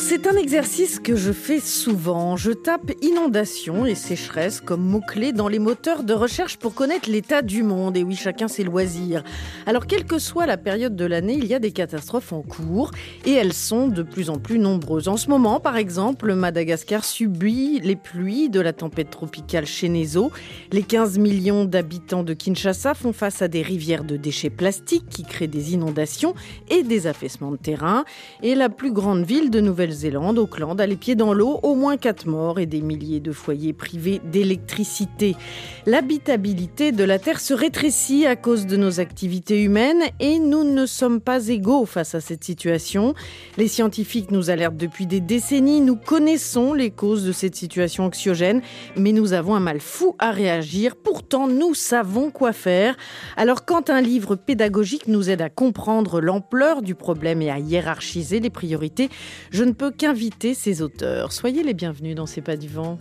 C'est un exercice que je fais souvent. Je tape inondation et sécheresse comme mots-clés dans les moteurs de recherche pour connaître l'état du monde. Et oui, chacun ses loisirs. Alors, quelle que soit la période de l'année, il y a des catastrophes en cours et elles sont de plus en plus nombreuses. En ce moment, par exemple, Madagascar subit les pluies de la tempête tropicale Chenezo. Les 15 millions d'habitants de Kinshasa font face à des rivières de déchets plastiques qui créent des inondations et des affaissements de terrain. Et la plus grande ville de Nouvelle-Zélande, Auckland, a les pieds dans l'eau, au moins 4 morts et des milliers de foyers privés d'électricité. L'habitabilité de la Terre se rétrécit à cause de nos activités humaines et nous ne sommes pas égaux face à cette situation. Les scientifiques nous alertent depuis des décennies, nous connaissons les causes de cette situation anxiogène, mais nous avons un mal fou à réagir. Pourtant, nous savons quoi faire. Alors quand un livre pédagogique nous aide à comprendre l'ampleur du problème et à hiérarchiser les priorités, je ne peux qu'inviter ces auteurs. Soyez les bienvenus dans C'est pas du vent.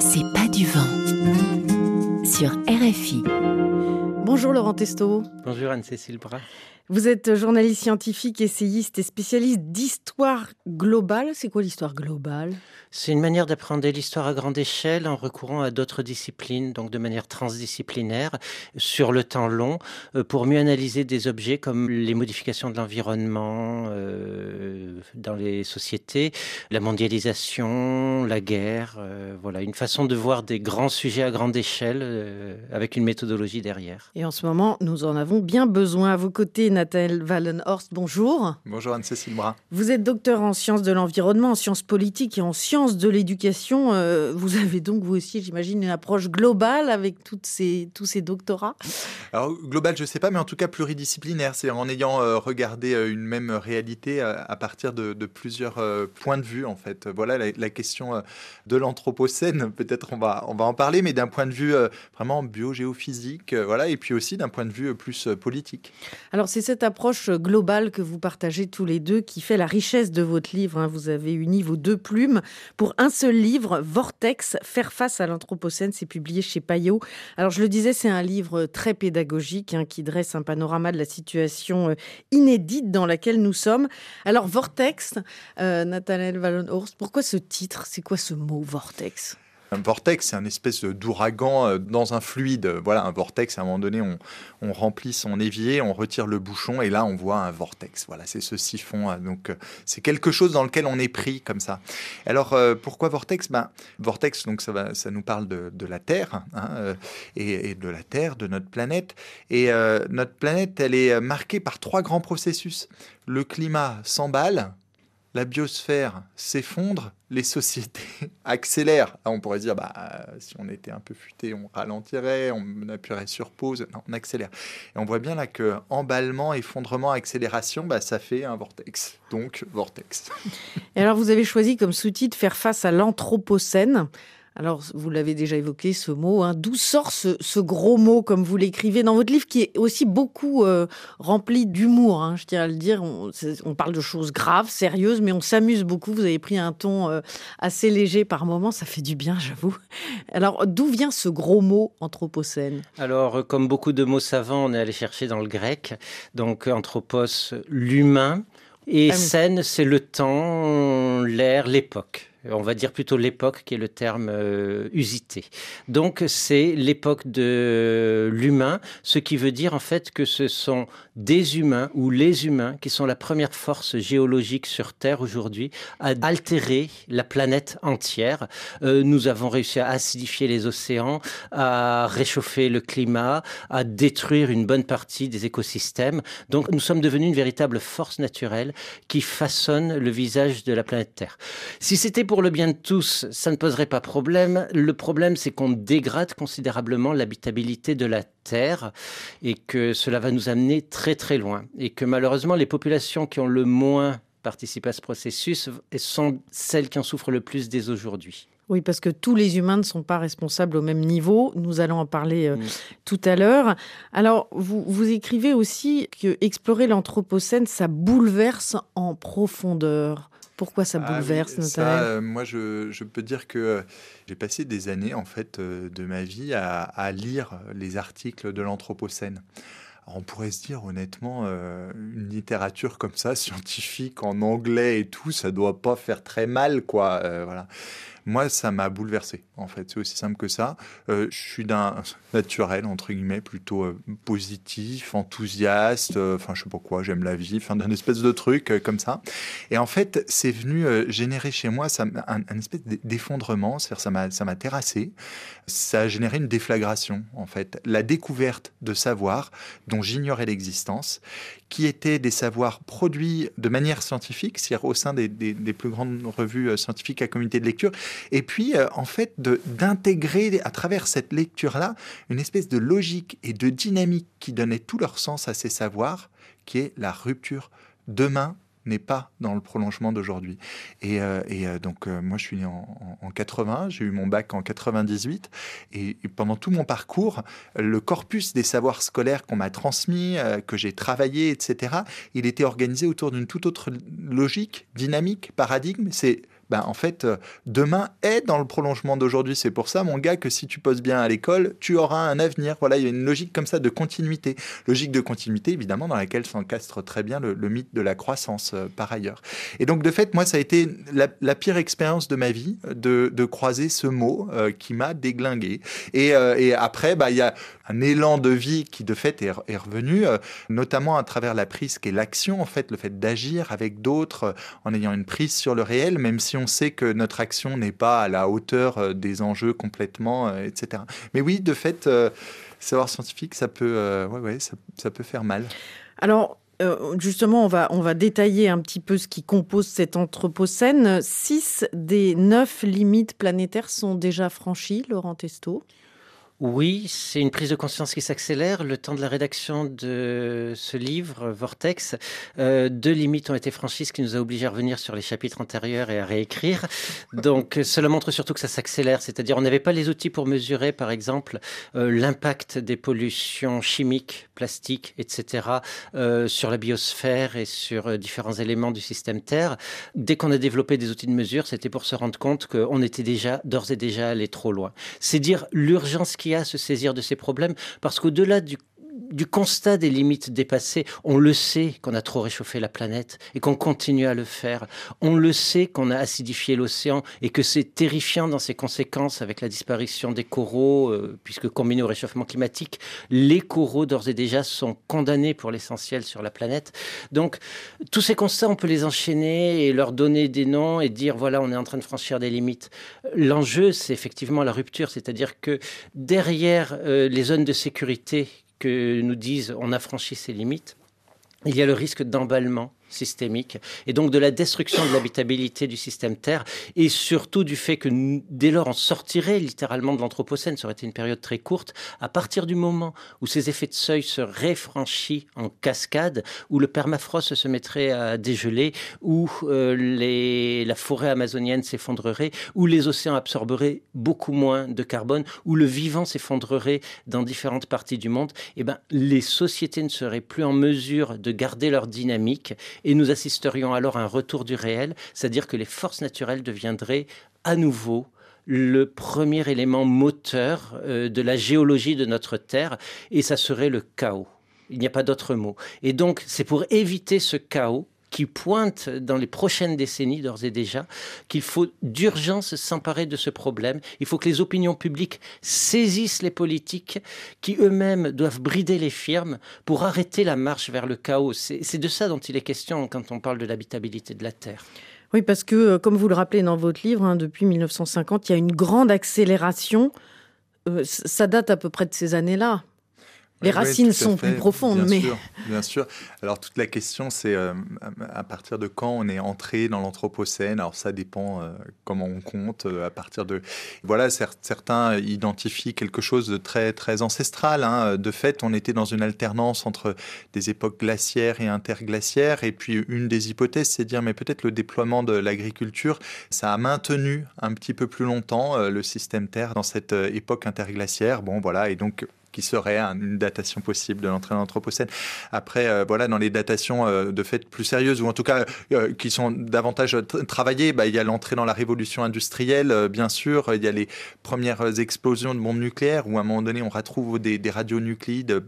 C'est pas du vent sur RFI. Bonjour Laurent Testo. Bonjour Anne-Cécile Bras. Vous êtes journaliste scientifique, essayiste et spécialiste d'histoire globale. C'est quoi l'histoire globale? C'est une manière d'apprendre l'histoire à grande échelle en recourant à d'autres disciplines, donc de manière transdisciplinaire, sur le temps long, euh, pour mieux analyser des objets comme les modifications de l'environnement euh, dans les sociétés, la mondialisation, la guerre. Euh, voilà, une façon de voir des grands sujets à grande échelle euh, avec une méthodologie derrière. Et en ce moment, nous en avons bien besoin. À vos côtés, Nathalie Wallenhorst, bonjour. Bonjour Anne-Cécile Bras. Vous êtes docteur en sciences de l'environnement, en sciences politiques et en sciences de l'éducation. Euh, vous avez donc, vous aussi, j'imagine, une approche globale avec toutes ces, tous ces doctorats Alors global, je sais pas, mais en tout cas pluridisciplinaire. C'est en ayant euh, regardé euh, une même réalité à partir de, de plusieurs points de vue, en fait. Voilà la, la question de l'anthropocène. Peut-être on va, on va en parler, mais d'un point de vue vraiment biogéophysique, voilà, et puis aussi d'un point de vue plus euh, politique. Alors c'est cette approche globale que vous partagez tous les deux qui fait la richesse de votre livre. hein. Vous avez uni vos deux plumes pour un seul livre, Vortex, Faire face à l'Anthropocène. C'est publié chez Payot. Alors je le disais, c'est un livre très pédagogique hein, qui dresse un panorama de la situation euh, inédite dans laquelle nous sommes. Alors Vortex, euh, Nathanaël Wallenhorst, pourquoi ce titre? C'est quoi ce mot Vortex? Un vortex, c'est un espèce d'ouragan euh, dans un fluide. Voilà, un vortex, à un moment donné, on, remplit son évier, on retire le bouchon, et là, on voit un vortex. Voilà, c'est ce siphon. euh, Donc, euh, c'est quelque chose dans lequel on est pris comme ça. Alors, euh, pourquoi vortex? Ben, Vortex, donc ça, nous parle de, la Terre, hein, et, de la Terre, de notre planète. Et notre planète, elle est marquée par trois grands processus. Le climat s'emballe, la biosphère s'effondre, les sociétés accélèrent. On pourrait dire, bah, euh, si on était un peu futé, on ralentirait, on appuierait sur pause. Non, on accélère. Et on voit bien là que emballement, effondrement, accélération, bah, ça fait un vortex. Donc, vortex. Et alors, vous avez choisi comme sous-titre Faire face à l'Anthropocène. Alors, vous l'avez déjà évoqué, ce mot. hein. D'où sort ce, ce gros mot, comme vous l'écrivez dans votre livre, qui est aussi beaucoup euh, rempli d'humour, hein, je tiens à le dire. On, parle de choses graves, sérieuses, mais on s'amuse beaucoup. Vous avez pris un ton euh, assez léger par moments. Ça fait du bien, j'avoue. Alors, d'où vient ce gros mot Anthropocène? Alors, comme beaucoup de mots savants, on est allé chercher dans le grec. Donc, anthropos, l'humain. Et Ah oui. scène, c'est le temps, l'air, l'époque. On va dire plutôt l'époque qui est le terme euh, usité. Donc c'est l'époque de l'humain, ce qui veut dire en fait que ce sont des humains ou les humains qui sont la première force géologique sur Terre aujourd'hui à altérer la planète entière. Euh, nous avons réussi à acidifier les océans, à réchauffer le climat, à détruire une bonne partie des écosystèmes. Donc nous sommes devenus une véritable force naturelle qui façonne le visage de la planète Terre. Si c'était pour le bien de tous, ça ne poserait pas problème. Le problème, c'est qu'on dégrade considérablement l'habitabilité de la Terre et que cela va nous amener très très loin. Et que malheureusement, les populations qui ont le moins participé à ce processus sont celles qui en souffrent le plus dès aujourd'hui. Oui, parce que tous les humains ne sont pas responsables au même niveau. Nous allons en parler euh, tout à l'heure. Alors, vous, vous écrivez aussi que explorer l'Anthropocène, ça bouleverse en profondeur. Pourquoi ça ah bouleverse, notamment euh, Moi, je, je, peux dire que euh, j'ai passé des années, en fait, de ma vie à, à lire les articles de l'Anthropocène. On pourrait se dire honnêtement, une littérature comme ça, scientifique en anglais et tout, ça doit pas faire très mal, quoi. voilà. Moi, ça m'a bouleversé, en fait. C'est aussi simple que ça. Euh, je suis d'un naturel, entre guillemets, plutôt euh, positif, enthousiaste, euh, enfin, je sais pas quoi, j'aime la vie, enfin, d'un espèce de truc comme ça. Et en fait, c'est venu générer chez moi ça, un, espèce d'effondrement, c'est-à-dire ça m'a, ça m'a terrassé. Ça a généré une déflagration, en fait. La découverte de savoirs dont j'ignorais l'existence, qui étaient des savoirs produits de manière scientifique, c'est-à-dire au sein des, des, plus grandes revues scientifiques à communauté de lecture, et puis euh, en fait d'intégrer à travers cette lecture-là une espèce de logique et de dynamique qui donnait tout leur sens à ces savoirs, qui est la rupture. Demain, n'est pas dans le prolongement d'aujourd'hui. Et, euh, euh, donc, moi, je suis né en, en 80, j'ai eu mon bac en 98, et, pendant tout mon parcours, le corpus des savoirs scolaires qu'on m'a transmis, que j'ai travaillé, etc., il était organisé autour d'une toute autre logique, dynamique, paradigme. C'est ben, en fait, euh, demain est dans le prolongement d'aujourd'hui. C'est pour ça, mon gars, que si tu poses bien à l'école, tu auras un avenir. Voilà, il y a une logique comme ça de continuité. Logique de continuité, évidemment, dans laquelle s'encastre très bien le, mythe de la croissance, euh, par ailleurs. Et donc, de fait, moi, ça a été la, pire expérience de ma vie de, croiser ce mot euh, qui m'a déglingué. Et, après, bah, il y a un élan de vie qui, de fait, est, est revenu, notamment à travers la prise qui est l'action, en fait, le fait d'agir avec d'autres en ayant une prise sur le réel, même si on sait que notre action n'est pas à la hauteur euh, des enjeux complètement, euh, etc. Mais oui, de fait, euh, savoir scientifique, ça peut, ouais, ouais, ça, peut faire mal. Alors, justement, on va, on va détailler un petit peu ce qui compose cet anthropocène. Six des neuf limites planétaires sont déjà franchies, Laurent Testo. Oui, c'est une prise de conscience qui s'accélère. Le temps de la rédaction de ce livre, Vortex, euh, deux limites ont été franchies, ce qui nous a obligés à revenir sur les chapitres antérieurs et à réécrire. Donc, cela montre surtout que ça s'accélère. C'est-à-dire, on n'avait pas les outils pour mesurer, par exemple, euh, l'impact des pollutions chimiques, plastiques, etc., euh, sur la biosphère et sur différents éléments du système Terre. Dès qu'on a développé des outils de mesure, c'était pour se rendre compte qu'on était déjà, d'ores et déjà allé trop loin. C'est dire l'urgence qui à se saisir de ces problèmes, parce qu'au-delà du du constat des limites dépassées. On le sait qu'on a trop réchauffé la planète et qu'on continue à le faire. On le sait qu'on a acidifié l'océan et que c'est terrifiant dans ses conséquences avec la disparition des coraux, euh, puisque combiné au réchauffement climatique, les coraux d'ores et déjà sont condamnés pour l'essentiel sur la planète. Donc tous ces constats, on peut les enchaîner et leur donner des noms et dire voilà, on est en train de franchir des limites. L'enjeu, c'est effectivement la rupture, c'est-à-dire que derrière euh, les zones de sécurité que nous disent on a franchi ses limites, il y a le risque d'emballement systémique et donc de la destruction de l'habitabilité du système Terre et surtout du fait que dès lors on sortirait littéralement de l'Anthropocène, ça aurait été une période très courte, à partir du moment où ces effets de seuil se réfranchissent en cascade, où le permafrost se mettrait à dégeler, où euh, les, la forêt amazonienne s'effondrerait, où les océans absorberaient beaucoup moins de carbone, où le vivant s'effondrerait dans différentes parties du monde, et eh ben, les sociétés ne seraient plus en mesure de garder leur dynamique et nous assisterions alors à un retour du réel, c'est-à-dire que les forces naturelles deviendraient à nouveau le premier élément moteur euh, de la géologie de notre Terre, et ça serait le chaos. Il n'y a pas d'autre mot. Et donc, c'est pour éviter ce chaos qui pointe dans les prochaines décennies d'ores et déjà qu'il faut d'urgence s'emparer de ce problème. Il faut que les opinions publiques saisissent les politiques qui eux-mêmes doivent brider les firmes pour arrêter la marche vers le chaos. C'est de ça dont il est question quand on parle de l'habitabilité de la Terre. Oui, parce que, euh, comme vous le rappelez dans votre livre, hein, depuis 1950, il y a une grande accélération. Euh, ça date à peu près de ces années-là. Les racines sont plus profondes, bien mais sûr, bien sûr. Alors toute la question, c'est euh, à partir de quand on est entré dans l'anthropocène? Alors ça dépend euh, comment on compte. Euh, à partir de voilà, certains identifient quelque chose de très très ancestral. Hein. De fait, on était dans une alternance entre des époques glaciaires et interglaciaires. Et puis une des hypothèses, c'est de dire mais peut-être le déploiement de l'agriculture, ça a maintenu un petit peu plus longtemps le système Terre dans cette époque interglaciaire. Bon voilà, et donc qui serait une datation possible de l'entrée dans l'Anthropocène. Après, euh, voilà, dans les datations euh, de fait plus sérieuses, ou en tout cas euh, qui sont davantage travaillées, bah, il y a l'entrée dans la révolution industrielle, bien sûr, il y a les premières explosions de bombes nucléaires, où à un moment donné, on retrouve des, radionucléides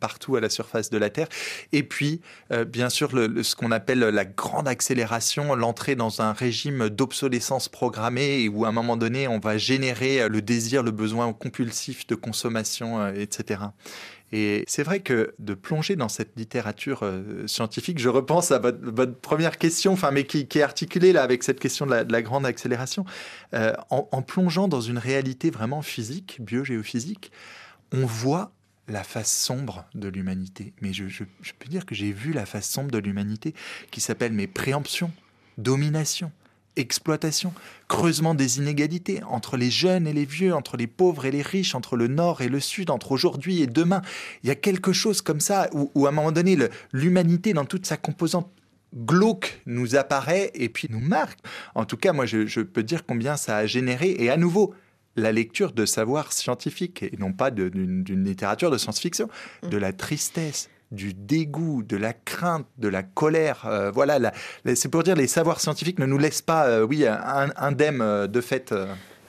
partout à la surface de la Terre. Et puis, bien sûr, ce qu'on appelle la grande accélération, l'entrée dans un régime d'obsolescence programmée, où à un moment donné, on va générer le désir, le besoin compulsif de consommation, etc et c'est vrai que de plonger dans cette littérature euh, scientifique, je repense à votre, première question, enfin, mais qui, est articulée là avec cette question de la, grande accélération. Euh, en, plongeant dans une réalité vraiment physique, biogéophysique, on voit la face sombre de l'humanité. Mais je, je, peux dire que j'ai vu la face sombre de l'humanité qui s'appelle mes préemptions, domination, exploitation, creusement des inégalités entre les jeunes et les vieux, entre les pauvres et les riches, entre le nord et le sud, entre aujourd'hui et demain. Il y a quelque chose comme ça où, à un moment donné, l'humanité dans toute sa composante glauque nous apparaît et puis nous marque. En tout cas, moi, je, je peux dire combien ça a généré, et à nouveau, la lecture de savoir scientifique, et non pas d'une littérature de science-fiction, de la tristesse, du dégoût, de la crainte, de la colère. Euh, voilà, c'est pour dire les savoirs scientifiques ne nous laissent pas, euh, oui, indemnes euh, de fait.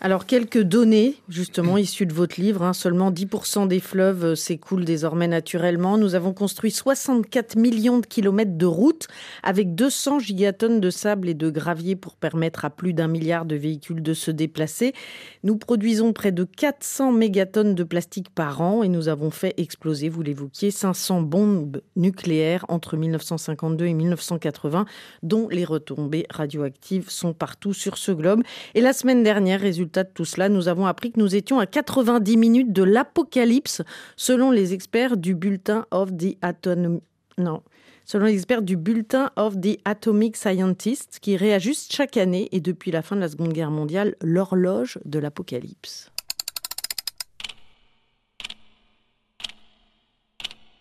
Alors, quelques données, justement, issues de votre livre. Hein. Seulement 10% des fleuves euh, s'écoulent désormais naturellement. Nous avons construit 64 millions de kilomètres de routes avec 200 gigatonnes de sable et de gravier pour permettre à plus d'un milliard de véhicules de se déplacer. Nous produisons près de 400 mégatonnes de plastique par an et nous avons fait exploser, vous l'évoquiez, 500 bombes nucléaires entre 1952 et 1980, dont les retombées radioactives sont partout sur ce globe. Et la semaine dernière, résultat de tout cela, nous avons appris que nous étions à 90 minutes de l'apocalypse, selon les experts du bulletin of the. Non. Selon les experts du bulletin of the Atomic Scientists, qui réajuste chaque année et depuis la fin de la Seconde Guerre mondiale l'horloge de l'apocalypse.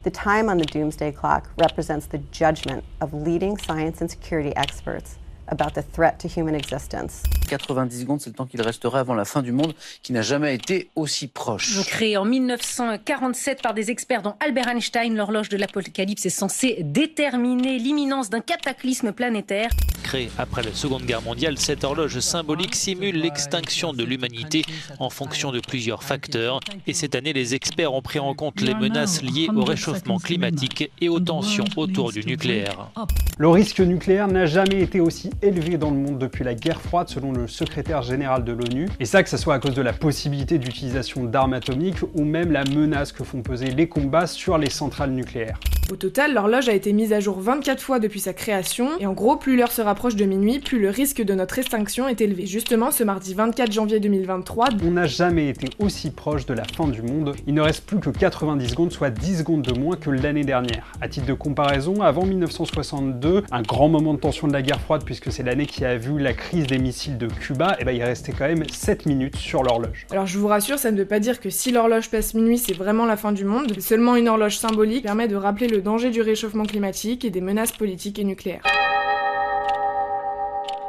The time on the doomsday clock represents the judgment of leading science and security experts about the threat to human existence. 90 secondes, c'est le temps qu'il resterait avant la fin du monde, qui n'a jamais été aussi proche. Créé en 1947 par des experts dont Albert Einstein, l'horloge de l'apocalypse est censée déterminer l'imminence d'un cataclysme planétaire. Créée après la Seconde Guerre mondiale, cette horloge symbolique simule l'extinction de l'humanité en fonction de plusieurs facteurs. Et cette année, les experts ont pris en compte les menaces liées au réchauffement climatique et aux tensions autour du nucléaire. Le risque nucléaire n'a jamais été aussi élevé dans le monde depuis la guerre froide, selon le secrétaire général de l'ONU. Et ça, que ce soit à cause de la possibilité d'utilisation d'armes atomiques ou même la menace que font peser les combats sur les centrales nucléaires. Au total, l'horloge a été mise à jour 24 fois depuis sa création, et en gros, plus l'heure se rapproche de minuit, plus le risque de notre extinction est élevé. Justement, ce mardi 24 janvier 2023, on n'a jamais été aussi proche de la fin du monde. Il ne reste plus que 90 secondes, soit 10 secondes de moins que l'année dernière. À titre de comparaison, avant 1962, un grand moment de tension de la guerre froide, puisque c'est l'année qui a vu la crise des missiles de Cuba, et eh ben il restait quand même 7 minutes sur l'horloge. Alors je vous rassure, ça ne veut pas dire que si l'horloge passe minuit, c'est vraiment la fin du monde. Seulement une horloge symbolique permet de rappeler le danger du réchauffement climatique et des menaces politiques et nucléaires.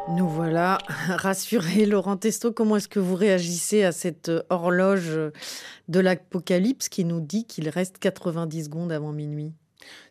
Nous voilà rassurés. Laurent Testo, comment est-ce que vous réagissez à cette horloge de l'apocalypse qui nous dit qu'il reste 90 secondes avant minuit?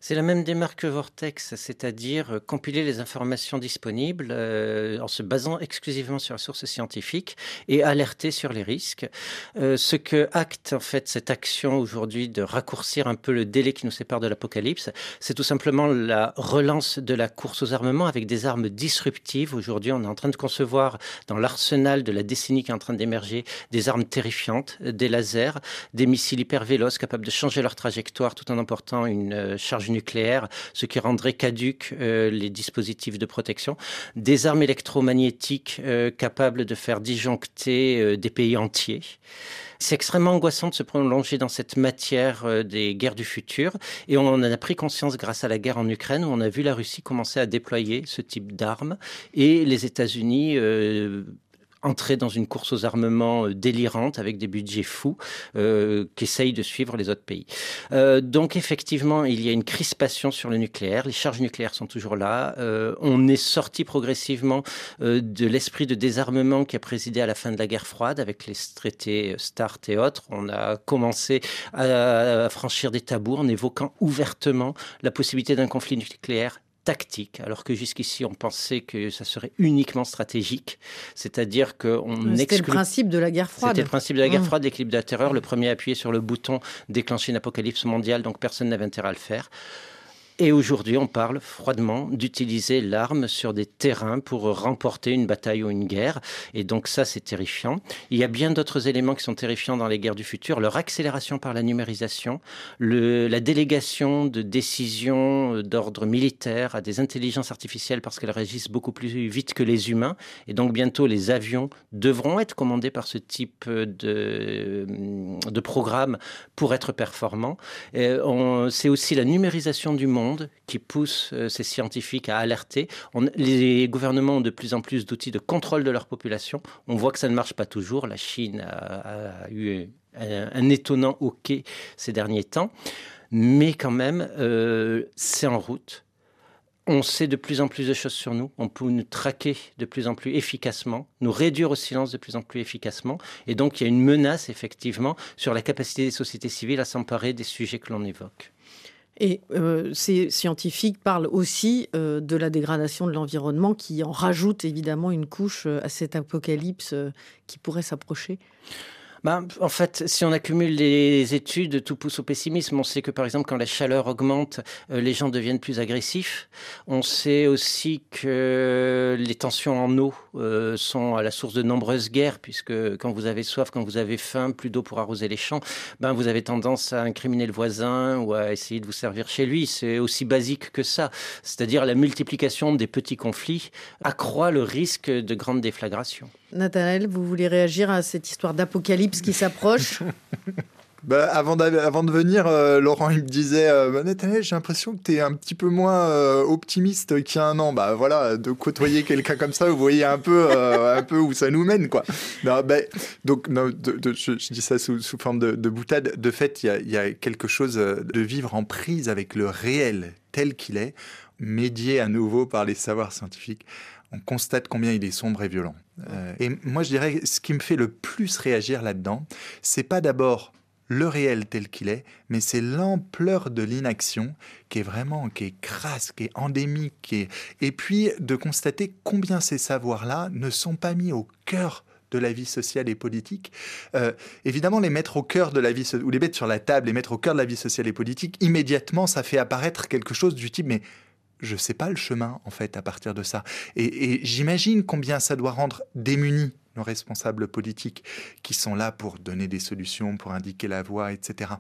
C'est la même démarche que Vortex, c'est-à-dire euh, compiler les informations disponibles euh, en se basant exclusivement sur la source scientifique et alerter sur les risques. Euh, ce que acte en fait cette action aujourd'hui de raccourcir un peu le délai qui nous sépare de l'apocalypse, c'est tout simplement la relance de la course aux armements avec des armes disruptives. Aujourd'hui, on est en train de concevoir dans l'arsenal de la décennie qui est en train d'émerger des armes terrifiantes, des lasers, des missiles hyper véloces capables de changer leur trajectoire tout en emportant une charge nucléaire, ce qui rendrait caduques les dispositifs de protection, des armes électromagnétiques capables de faire disjoncter des pays entiers. C'est extrêmement angoissant de se prolonger dans cette matière euh, des guerres du futur. Et on en a pris conscience grâce à la guerre en Ukraine, où on a vu la Russie commencer à déployer ce type d'armes. Et les États-Unis euh, entrer dans une course aux armements euh, délirante avec des budgets fous euh, qui essayent de suivre les autres pays. Euh, donc effectivement, il y a une crispation sur le nucléaire. Les charges nucléaires sont toujours là. On est sorti progressivement de l'esprit de désarmement qui a présidé à la fin de la guerre froide avec les traités START et autres. On a commencé à franchir des tabous en évoquant ouvertement la possibilité d'un conflit nucléaire tactique, alors que jusqu'ici on pensait que ça serait uniquement stratégique, c'est-à-dire qu'on C'était le principe de la guerre froide. C'était le principe de la guerre mmh. froide, l'équilibre de la terreur, le premier appuyé sur le bouton déclencher une apocalypse mondiale, donc personne n'avait intérêt à le faire. Et aujourd'hui, on parle froidement d'utiliser l'arme sur des terrains pour remporter une bataille ou une guerre. Et donc ça, c'est terrifiant. Il y a bien d'autres éléments qui sont terrifiants dans les guerres du futur. Leur accélération par la numérisation, la délégation de décisions d'ordre militaire à des intelligences artificielles parce qu'elles réagissent beaucoup plus vite que les humains. Et donc bientôt, les avions devront être commandés par ce type de, de programme pour être performants. C'est aussi la numérisation du monde qui pousse euh, ces scientifiques à alerter. Les gouvernements ont de plus en plus d'outils de contrôle de leur population. On voit que ça ne marche pas toujours. La Chine a, eu un, étonnant hockey ces derniers temps. Mais quand même, euh, c'est en route. On sait de plus en plus de choses sur nous. On peut nous traquer de plus en plus efficacement, nous réduire au silence de plus en plus efficacement. Et donc, il y a une menace, effectivement, sur la capacité des sociétés civiles à s'emparer des sujets que l'on évoque. Et euh, ces scientifiques parlent aussi euh, de la dégradation de l'environnement qui en rajoute évidemment une couche euh, à cet apocalypse qui pourrait s'approcher. Ben, en fait, si on accumule les études, tout pousse au pessimisme. On sait que, par exemple, quand la chaleur augmente, euh, les gens deviennent plus agressifs. On sait aussi que les tensions en eau euh, sont à la source de nombreuses guerres, puisque quand vous avez soif, quand vous avez faim, plus d'eau pour arroser les champs, ben, vous avez tendance à incriminer le voisin ou à essayer de vous servir chez lui. C'est aussi basique que ça. C'est-à-dire la multiplication des petits conflits accroît le risque de grandes déflagrations. Nathanaël, vous voulez réagir à cette histoire d'apocalypse qui s'approche? Bah, avant, de venir, euh, Laurent, il me disait euh, bah, j'ai l'impression que tu es un petit peu moins euh, optimiste qu'il y a un an. Bah voilà, de côtoyer quelqu'un comme ça, vous voyez un peu, euh, un peu où ça nous mène, quoi. Donc, je, dis ça sous, forme de, de, boutade. De fait, il y, a quelque chose de vivre en prise avec le réel tel qu'il est, médié à nouveau par les savoirs scientifiques on constate combien il est sombre et violent. Euh, et moi, je dirais, ce qui me fait le plus réagir là-dedans, c'est pas d'abord le réel tel qu'il est, mais c'est l'ampleur de l'inaction qui est vraiment, qui est crasse, qui est endémique, et puis de constater combien ces savoirs-là ne sont pas mis au cœur de la vie sociale et politique. Euh, évidemment, les mettre au cœur de la vie, ou les mettre sur la table, les mettre au cœur de la vie sociale et politique, immédiatement, ça fait apparaître quelque chose du type, mais je sais pas le chemin en fait à partir de ça. Et, j'imagine combien ça doit rendre démunis nos responsables politiques qui sont là pour donner des solutions, pour indiquer la voie, etc.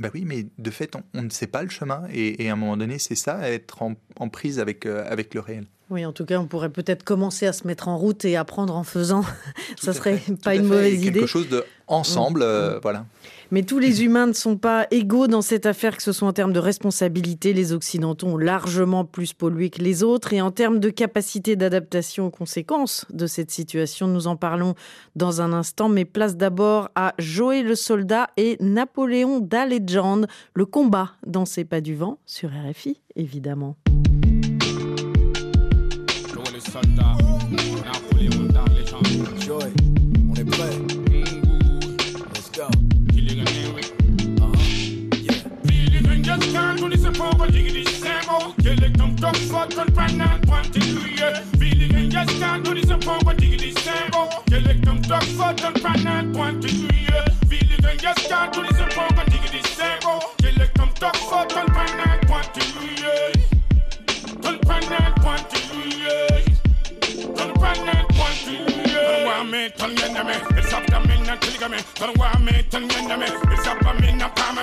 Ben oui, mais de fait, on, ne sait pas le chemin et, à un moment donné, c'est ça, être en, en prise avec, euh, avec le réel. Oui, en tout cas, on pourrait peut-être commencer à se mettre en route et apprendre en faisant. Ça serait fait, pas une mauvaise idée. Quelque chose de ensemble, mmh. euh, voilà. Mais tous les humains ne sont pas égaux dans cette affaire, que ce soit en termes de responsabilité. Les Occidentaux ont largement plus pollué que les autres. Et en termes de capacité d'adaptation aux conséquences de cette situation, nous en parlons dans un instant. Mais place d'abord à Joël le soldat et Napoléon d'Allegendre, le combat dans ses pas du vent, sur RFI, évidemment. For a diggity same old Kill it, come talk for ton panel, point to you, yeah. Feel it, just can't do this for a diggity same old Kill it, come talk for ton panel, point to you, yeah. Feel it, just can't do this for a diggity same old Kill it, come talk for ton panel, point to you, yeah Ton panel, point to you, yeah Ton panel, point to you, yeah Ton wa me, ton yende me, it's up to me, not kill me Ton wa me tan yanda me. Zaba me na pama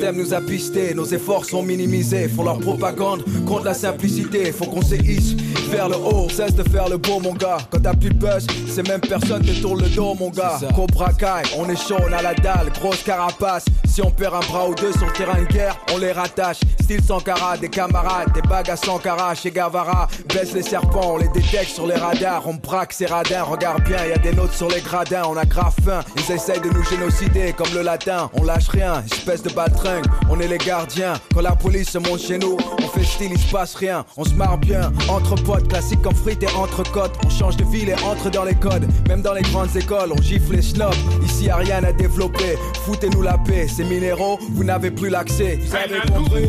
système nous a pisté, nos efforts sont minimisés, font leur propagande contre la simplicité, faut qu'on se hisse vers le haut, cesse de faire le beau mon gars, quand t'as plus de buzz, ces mêmes personnes te tournent le dos mon gars, Cobra Kai, on est chaud, on a la dalle, grosse carapace, si on perd un bras ou deux sur le terrain de guerre, on les rattache, style Sankara, des camarades, des bagues à Sankara, chez Gavara, baisse les serpents, on les détecte sur les radars, on braque ces radins, regarde bien, y a des notes sur les gradins, on a grave faim, ils essayent de nous génocider comme le latin, on lâche rien, espèce de on est les gardiens. Quand la police monte chez nous, on fait style, il se passe rien, on se marre bien. Entre potes, classique comme frites et entre côtes, on change de ville et entre dans les codes. Même dans les grandes écoles, on gifle les snobs. Ici y a rien à développer, foutez-nous la paix. Ces minéraux, vous n'avez plus l'accès. Vous avez compris?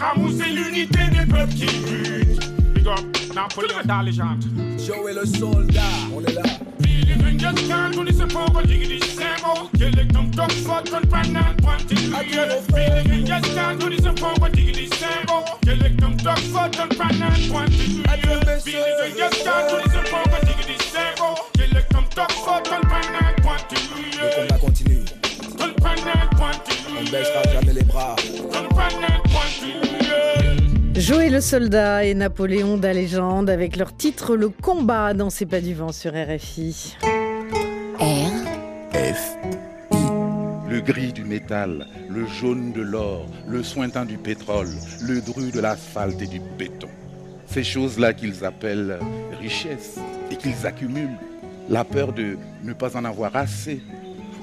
Dicton fera mousser l'unité des peuples qui luttent. Big up, Napoléon dans les jantes. Joe et le soldat, on est là. Billy Rangers can't do this for a diggity sample. Kill it, come talk for ton panan, point in Billy Rangers can't do this for a diggity sample. Kill it, come talk for ton panan, point in Billy Rangers can't do this for a diggity sample. Kill it, come talk for ton panan, point on ne baissera jamais les bras. Le soldat et Napoléon da légende avec leur titre Le combat dans C'est pas du vent sur RFI. R, F. Le gris du métal, le jaune de l'or, le sointant du pétrole, le dru de l'asphalte et du béton. Ces choses-là qu'ils appellent richesse et qu'ils accumulent. La peur de ne pas en avoir assez.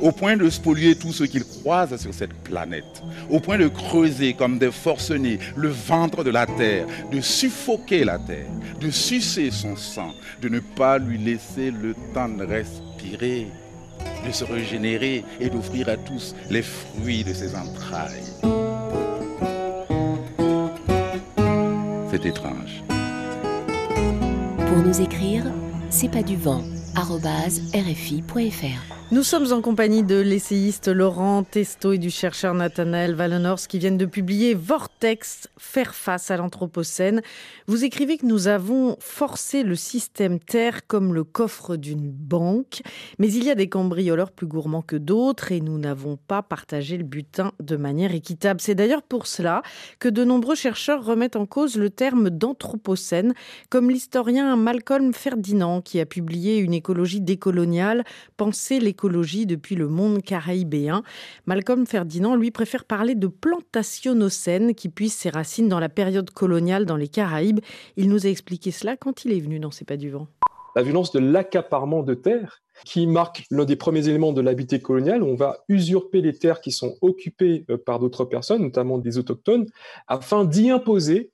Au point de spolier tout ce qu'ils croisent sur cette planète. Au point de creuser comme des forcenés le ventre de la terre, de suffoquer la terre, de sucer son sang, de ne pas lui laisser le temps de respirer de se régénérer et d'offrir à tous les fruits de ses entrailles. C'est étrange. pour nous écrire, c'est pas du vent, rfi.fr. Nous sommes en compagnie de l'essayiste Laurent Testo et du chercheur Nathanaël Valenors qui viennent de publier Vortex, faire face à l'Anthropocène. Vous écrivez que nous avons forcé le système Terre comme le coffre d'une banque, mais il y a des cambrioleurs plus gourmands que d'autres et nous n'avons pas partagé le butin de manière équitable. C'est d'ailleurs pour cela que de nombreux chercheurs remettent en cause le terme d'Anthropocène, comme l'historien Malcolm Ferdinand qui a publié Une écologie décoloniale, penser depuis le monde caraïbéen. Malcolm Ferdinand, lui, préfère parler de plantationocène qui puise ses racines dans la période coloniale dans les Caraïbes. Il nous a expliqué cela quand il est venu dans C'est pas du vent. la violence de l'accaparement de terres, qui marque l'un des premiers éléments de l'habité colonial. On va usurper les terres qui sont occupées euh, par d'autres personnes, notamment des autochtones, afin d'y imposer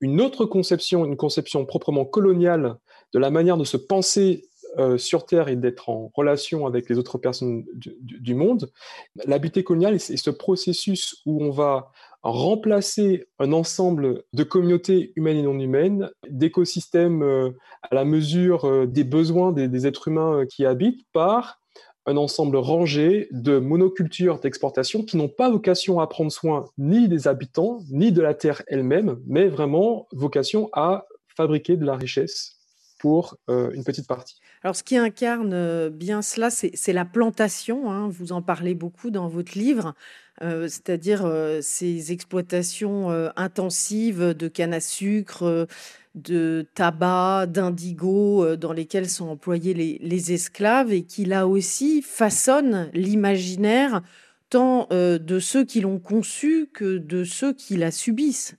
une autre conception, une conception proprement coloniale de la manière de se penser euh, sur Terre et d'être en relation avec les autres personnes du, monde. L'habité colonial est ce processus où on va remplacer un ensemble de communautés humaines et non humaines, d'écosystèmes euh, à la mesure euh, des besoins des, êtres humains qui y habitent, par un ensemble rangé de monocultures d'exportation qui n'ont pas vocation à prendre soin ni des habitants, ni de la terre elle-même, mais vraiment vocation à fabriquer de la richesse pour une petite partie. Alors, ce qui incarne euh, bien cela, c'est la plantation. hein. Vous en parlez beaucoup dans votre livre, euh, c'est-à-dire euh, ces exploitations intensives de canne à sucre, de tabac, d'indigo, dans lesquelles sont employés les, les esclaves et qui, là aussi, façonnent l'imaginaire tant de ceux qui l'ont conçu que de ceux qui la subissent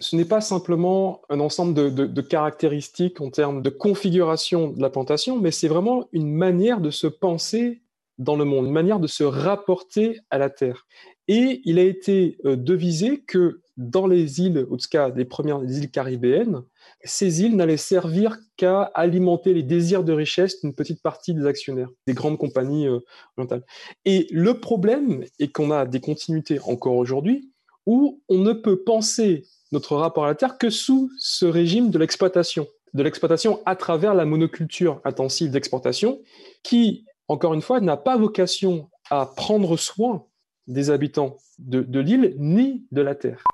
ce n'est pas simplement un ensemble de, caractéristiques en termes de configuration de la plantation, mais c'est vraiment une manière de se penser dans le monde, une manière de se rapporter à la Terre. Et il a été euh, devisé que dans les îles, en tout cas les premières îles caribéennes, ces îles n'allaient servir qu'à alimenter les désirs de richesse d'une petite partie des actionnaires, des grandes compagnies euh, orientales. Et le problème est qu'on a des continuités encore aujourd'hui où on ne peut penser notre rapport à la terre que sous ce régime de l'exploitation, de l'exploitation à travers la monoculture intensive d'exportation, qui, encore une fois, n'a pas vocation à prendre soin des habitants de l'île ni de la terre.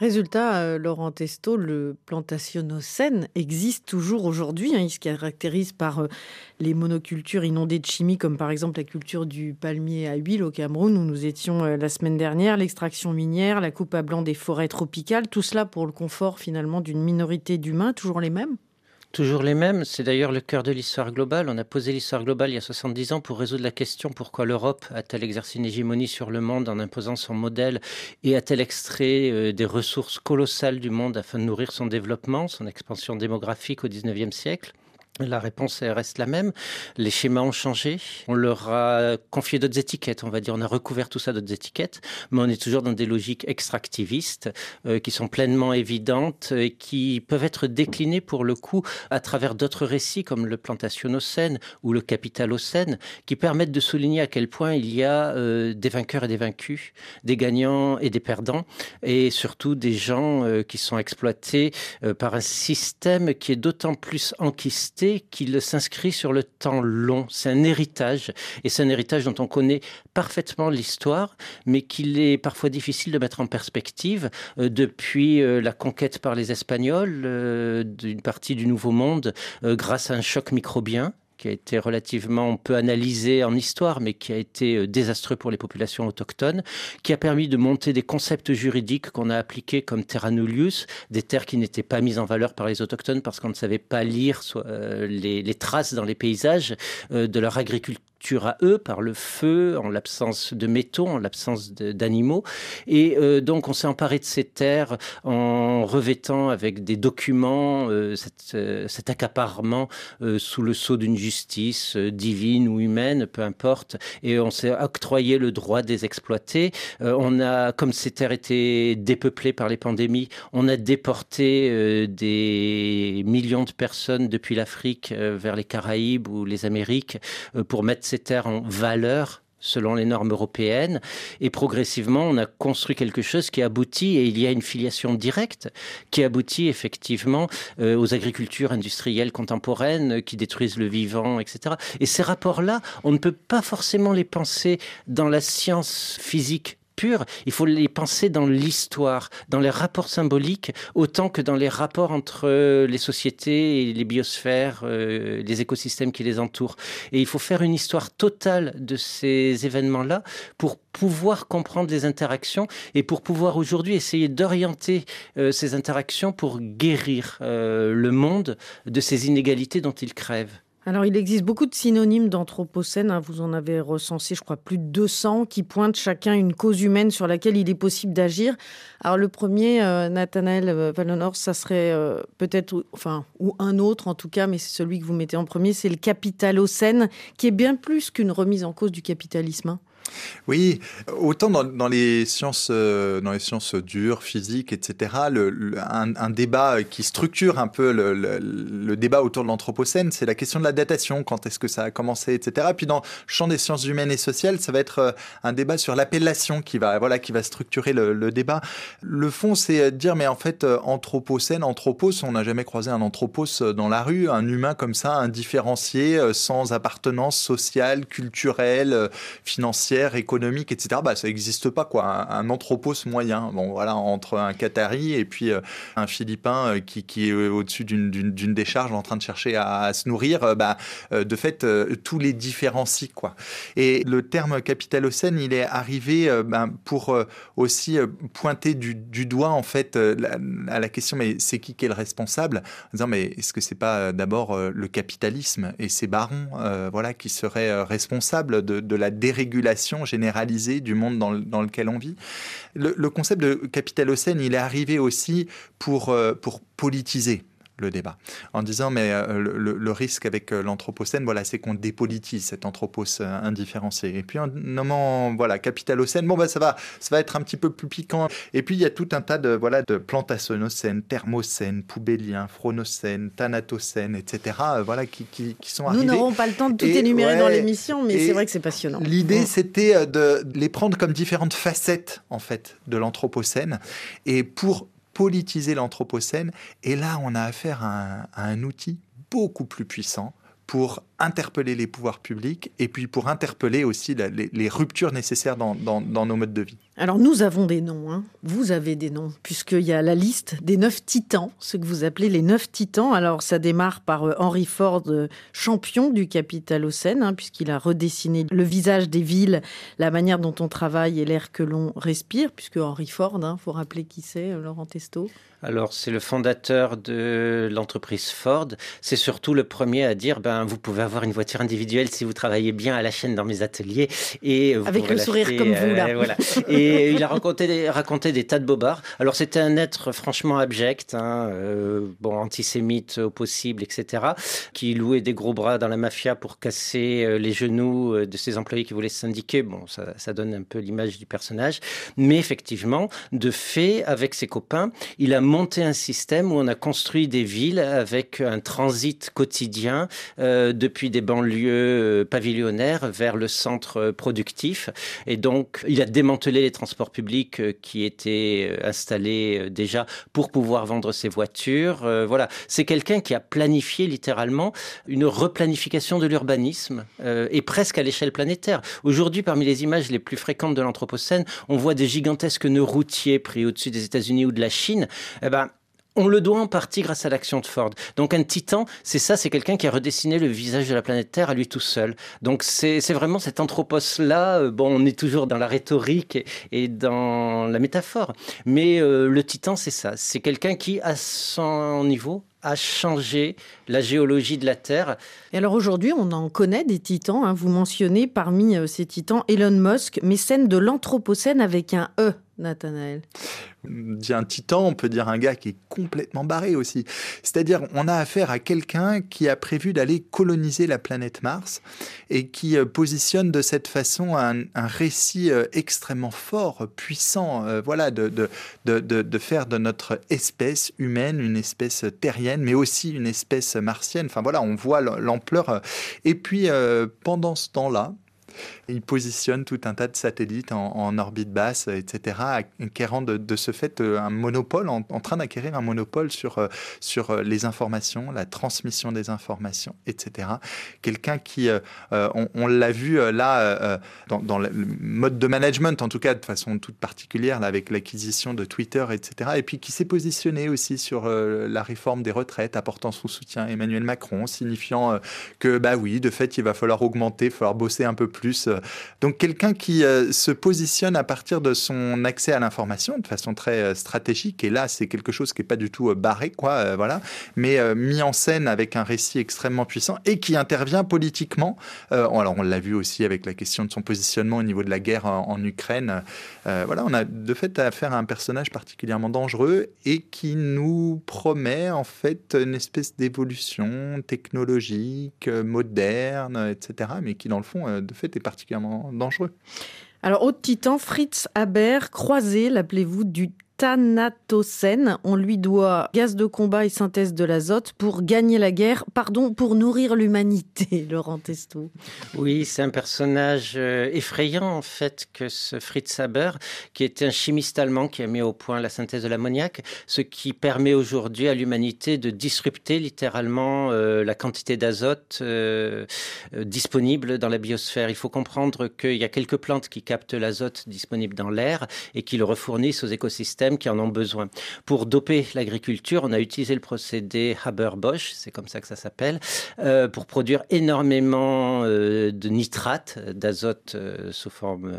Résultat, euh, Laurent Testo, le plantationnocène existe toujours aujourd'hui. Hein. il se caractérise par euh, les monocultures inondées de chimie, comme par exemple la culture du palmier à huile au Cameroun, où nous étions euh, la semaine dernière, l'extraction minière, la coupe à blanc des forêts tropicales, tout cela pour le confort finalement d'une minorité d'humains, toujours les mêmes Toujours les mêmes, c'est d'ailleurs le cœur de l'histoire globale. On a posé l'histoire globale il y a 70 ans pour résoudre la question pourquoi l'Europe a-t-elle exercé une hégémonie sur le monde en imposant son modèle et a-t-elle extrait euh, des ressources colossales du monde afin de nourrir son développement, son expansion démographique au 19e siècle? La réponse reste la même. Les schémas ont changé. On leur a confié d'autres étiquettes, on va dire. On a recouvert tout ça d'autres étiquettes, mais on est toujours dans des logiques extractivistes euh, qui sont pleinement évidentes et qui peuvent être déclinées pour le coup à travers d'autres récits comme le plantationnocène ou le capitalocène qui permettent de souligner à quel point il y a euh, des vainqueurs et des vaincus, des gagnants et des perdants et surtout des gens euh, qui sont exploités par un système qui est d'autant plus enquisté qu'il s'inscrit sur le temps long. C'est un héritage, et c'est un héritage dont on connaît parfaitement l'histoire, mais qu'il est parfois difficile de mettre en perspective euh, depuis euh, la conquête par les Espagnols euh, d'une partie du Nouveau Monde grâce à un choc microbien qui a été relativement peu analysé en histoire, mais qui a été euh, désastreux pour les populations autochtones, qui a permis de monter des concepts juridiques qu'on a appliqués comme terra nullius, des terres qui n'étaient pas mises en valeur par les autochtones parce qu'on ne savait pas lire euh, les, les, traces dans les paysages euh, de leur agriculture à eux par le feu, en l'absence de métaux, en l'absence d'animaux. Et euh, donc on s'est emparé de ces terres en revêtant avec des documents euh, euh, cet accaparement sous le sceau d'une justice divine ou humaine, peu importe. Et on s'est octroyé le droit de les exploiter. on a, comme ces terres étaient dépeuplées par les pandémies, on a déporté des millions de personnes depuis l'Afrique vers les Caraïbes ou les Amériques pour mettre terres en valeur selon les normes européennes. Et progressivement, on a construit quelque chose qui aboutit, et il y a une filiation directe, qui aboutit effectivement euh, aux agricultures industrielles contemporaines qui détruisent le vivant, etc. Et ces rapports-là, on ne peut pas forcément les penser dans la science physique il faut les penser dans l'histoire, dans les rapports symboliques, autant que dans les rapports entre euh, les sociétés et les biosphères, euh, les écosystèmes qui les entourent. Et il faut faire une histoire totale de ces événements-là pour pouvoir comprendre les interactions et pour pouvoir aujourd'hui essayer d'orienter euh, ces interactions pour guérir le monde de ces inégalités dont il crève. Alors, il existe beaucoup de synonymes d'anthropocène. Hein. Vous en avez recensé, je crois, plus de 200 qui pointent chacun une cause humaine sur laquelle il est possible d'agir. Alors, le premier, euh, Nathanaël euh, ça serait euh, peut-être, enfin, ou un autre en tout cas, mais c'est celui que vous mettez en premier, c'est le capitalocène, qui est bien plus qu'une remise en cause du capitalisme. Hein. Oui, autant dans, les sciences, euh, dans les sciences dures, physiques, etc. Le, un, débat qui structure un peu le, débat autour de l'anthropocène, c'est la question de la datation. Quand est-ce que ça a commencé, etc. Puis dans le champ des sciences humaines et sociales, ça va être euh, un débat sur l'appellation qui va, voilà, qui va structurer le, débat. Le fond, c'est dire, mais en fait, euh, anthropocène, anthropos, on n'a jamais croisé un anthropos dans la rue, un humain comme ça, indifférencié, sans appartenance sociale, culturelle, financière économique, etc. Bah, ça n'existe pas, quoi. Un, anthropos moyen, bon, voilà, entre un Qatari et puis euh, un Philippin euh, qui, est au-dessus d'une décharge en train de chercher à, se nourrir, euh, bah, de fait, tous les différencie, quoi. Et le terme capitalocène, il est arrivé ben, pour aussi pointer du, doigt, en fait, à la question, mais c'est qui qui est le responsable? En disant, mais est-ce que c'est pas d'abord le capitalisme et ses barons, voilà, qui seraient responsables de la dérégulation généralisée du monde dans, lequel on vit. Le, concept de capitalocène, il est arrivé aussi pour, pour politiser le débat, en disant mais euh, le, risque avec euh, l'anthropocène, voilà, c'est qu'on dépolitise cet anthropos indifférencié. Et puis en nommant voilà capitalocène, bon bah ça va, ça va être un petit peu plus piquant. Et puis il y a tout un tas de voilà de plantationocène, thermocène, poubélien, phronocène, thanatocène, etc. Euh, voilà qui, qui, sont arrivés. Nous n'aurons pas le temps de tout énumérer dans l'émission, mais c'est vrai que c'est passionnant. L'idée c'était de les prendre comme différentes facettes en fait de l'anthropocène et pour politiser l'Anthropocène. Et là, on a affaire à un, outil beaucoup plus puissant pour interpeller les pouvoirs publics et puis pour interpeller aussi les, ruptures nécessaires dans, nos modes de vie. Alors nous avons des noms, hein. vous avez des noms, puisqu'il y a la liste des neuf titans, ce que vous appelez les neuf titans. Alors ça démarre par euh, Henry Ford, euh, champion du capitalocène, hein, puisqu'il a redessiné le visage des villes, la manière dont on travaille et l'air que l'on respire, puisque Henry Ford, il hein, faut rappeler qui c'est, euh, Laurent Testo. Alors, c'est le fondateur de l'entreprise Ford. C'est surtout le premier à dire, ben, vous pouvez avoir une voiture individuelle si vous travaillez bien à la chaîne dans mes ateliers. Et Avec le sourire comme vous, là. voilà. Et il a raconté des, raconté des tas de bobards. Alors, c'était un être franchement abject, hein, euh, bon, antisémite au possible, etc., qui louait des gros bras dans la mafia pour casser euh, les genoux euh, de ses employés qui voulaient se syndiquer. Bon, ça, donne un peu l'image du personnage. Mais effectivement, de fait, avec ses copains, il a monté un système où on a construit des villes avec un transit quotidien depuis des banlieues pavillonnaires vers le centre productif. Et donc, il a démantelé les transports publics qui étaient installés déjà pour pouvoir vendre ses voitures. voilà, c'est quelqu'un qui a planifié littéralement une replanification de l'urbanisme et presque à l'échelle planétaire. Aujourd'hui, parmi les images les plus fréquentes de l'Anthropocène, on voit des gigantesques nœuds routiers pris au-dessus des États-Unis ou de la Chine. Eh ben, on le doit en partie grâce à l'action de Ford. Donc un titan, c'est ça, c'est quelqu'un qui a redessiné le visage de la planète Terre à lui tout seul. Donc c'est vraiment cet anthropos-là, euh, bon, on est toujours dans la rhétorique et, dans la métaphore, mais euh, le titan, c'est ça, c'est quelqu'un qui, à son niveau, a changé la géologie de la Terre. Et alors aujourd'hui, on en connaît des titans. Hein. Vous mentionnez parmi euh, ces titans Elon Musk, mécène de l'Anthropocène avec un E. Nathanaël Dit un titan, on peut dire un gars qui est complètement barré aussi. C'est-à-dire, on a affaire à quelqu'un qui a prévu d'aller coloniser la planète Mars et qui euh, positionne de cette façon un, récit euh, extrêmement fort, puissant, voilà, de, faire de notre espèce humaine une espèce terrienne, mais aussi une espèce martienne. Enfin voilà, on voit l'ampleur. Et puis, euh, pendant ce temps-là, il positionne tout un tas de satellites en, orbite basse, etc., acquérant de, ce fait euh, un monopole, en, train d'acquérir un monopole sur, euh, sur euh, les informations, la transmission des informations, etc. Quelqu'un qui, on, l'a vu là, dans, le mode de management, en tout cas de façon toute particulière, avec l'acquisition de Twitter, etc., et puis qui s'est positionné aussi sur la réforme des retraites, apportant son soutien à Emmanuel Macron, signifiant que, bah oui, de fait, il va falloir augmenter, il va falloir bosser un peu plus donc quelqu'un qui euh, se positionne à partir de son accès à l'information de façon très euh, stratégique. Et là, c'est quelque chose qui est pas du tout euh, barré, quoi, voilà, mais mis en scène avec un récit extrêmement puissant et qui intervient politiquement. alors on l'a vu aussi avec la question de son positionnement au niveau de la guerre en, Ukraine. voilà, on a de fait affaire à un personnage particulièrement dangereux et qui nous promet en fait une espèce d'évolution technologique, moderne, etc. Mais qui dans le fond, de fait, est particulièrement dangereux. Alors, autre titan, Fritz Haber, croisé, l'appelez-vous, du On lui doit gaz de combat et synthèse de l'azote pour gagner la guerre, pardon, pour nourrir l'humanité, Laurent Testo. Oui, c'est un personnage euh, effrayant en fait que ce Fritz Haber, qui était un chimiste allemand qui a mis au point la synthèse de l'ammoniac, ce qui permet aujourd'hui à l'humanité de disrupter littéralement euh, la quantité d'azote euh, disponible dans la biosphère. Il faut comprendre qu'il y a quelques plantes qui captent l'azote disponible dans l'air et qui le refournissent aux écosystèmes qui en ont besoin. Pour doper l'agriculture, on a utilisé le procédé Haber-Bosch, c'est comme ça que ça s'appelle, euh, pour produire énormément euh, de nitrates, d'azote euh, sous forme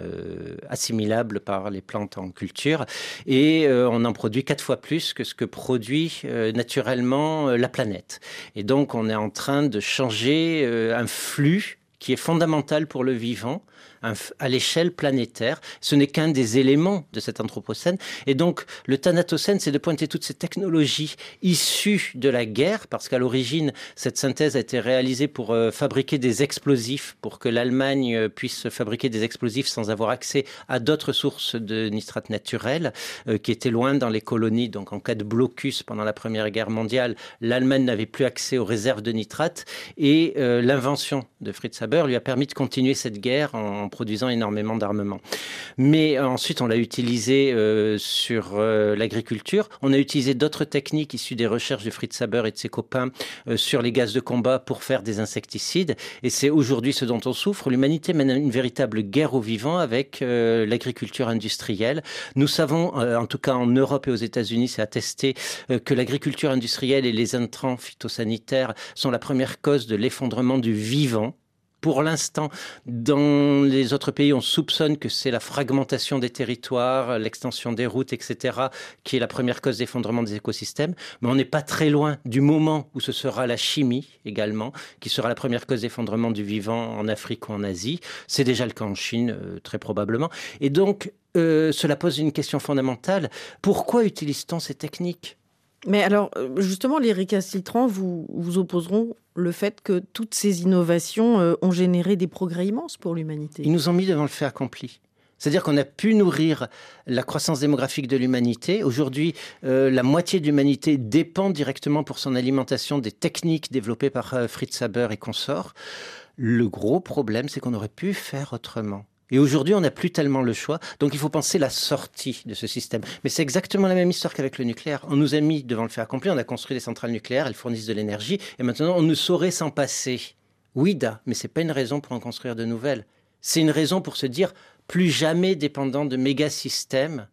assimilable par les plantes en culture. Et on en produit quatre fois plus que ce que produit naturellement la planète. Et donc on est en train de changer un flux qui est fondamental pour le vivant à l'échelle planétaire. Ce n'est qu'un des éléments de cet anthropocène. Et donc, le thanatocène, c'est de pointer toutes ces technologies issues de la guerre, parce qu'à l'origine, cette synthèse a été réalisée pour euh, fabriquer des explosifs, pour que l'Allemagne euh, puisse fabriquer des explosifs sans avoir accès à d'autres sources de nitrate naturel, euh, qui étaient loin dans les colonies. Donc, en cas de blocus pendant la Première Guerre mondiale, l'Allemagne n'avait plus accès aux réserves de nitrate. Et l'invention de Fritz Haber lui a permis de continuer cette guerre en, produisant énormément d'armement. Mais ensuite, on l'a utilisé sur l'agriculture. On a utilisé d'autres techniques issues des recherches de Fritz Haber et de ses copains sur les gaz de combat pour faire des insecticides. Et c'est aujourd'hui ce dont on souffre. L'humanité mène une véritable guerre aux vivants avec euh, l'agriculture industrielle. Nous savons, euh, en tout cas en Europe et aux États-Unis, c'est attesté euh, que l'agriculture industrielle et les intrants phytosanitaires sont la première cause de l'effondrement du vivant pour l'instant, dans les autres pays, on soupçonne que c'est la fragmentation des territoires, l'extension des routes, etc., qui est la première cause d'effondrement des écosystèmes. Mais on n'est pas très loin du moment où ce sera la chimie également, qui sera la première cause d'effondrement du vivant en Afrique ou en Asie. C'est déjà le cas en Chine, euh, très probablement. Et donc, euh, cela pose une question fondamentale. Pourquoi utilise-t-on ces techniques? Mais alors, euh, justement, les récalcitrants vous, vous opposeront le fait que toutes ces innovations euh, ont généré des progrès immenses pour l'humanité. Ils nous ont mis devant le fait accompli. C'est-à-dire qu'on a pu nourrir la croissance démographique de l'humanité. Aujourd'hui, euh, la moitié de l'humanité dépend directement pour son alimentation des techniques développées par Fritz Haber et consorts. Le gros problème, c'est qu'on aurait pu faire autrement. Et aujourd'hui, on n'a plus tellement le choix. Donc il faut penser la sortie de ce système. Mais c'est exactement la même histoire qu'avec le nucléaire. On nous a mis devant le fait accompli, on a construit des centrales nucléaires, elles fournissent de l'énergie, et maintenant on ne saurait s'en passer. Oui, da, mais c'est pas une raison pour en construire de nouvelles. C'est une raison pour se dire plus jamais dépendant de méga systèmes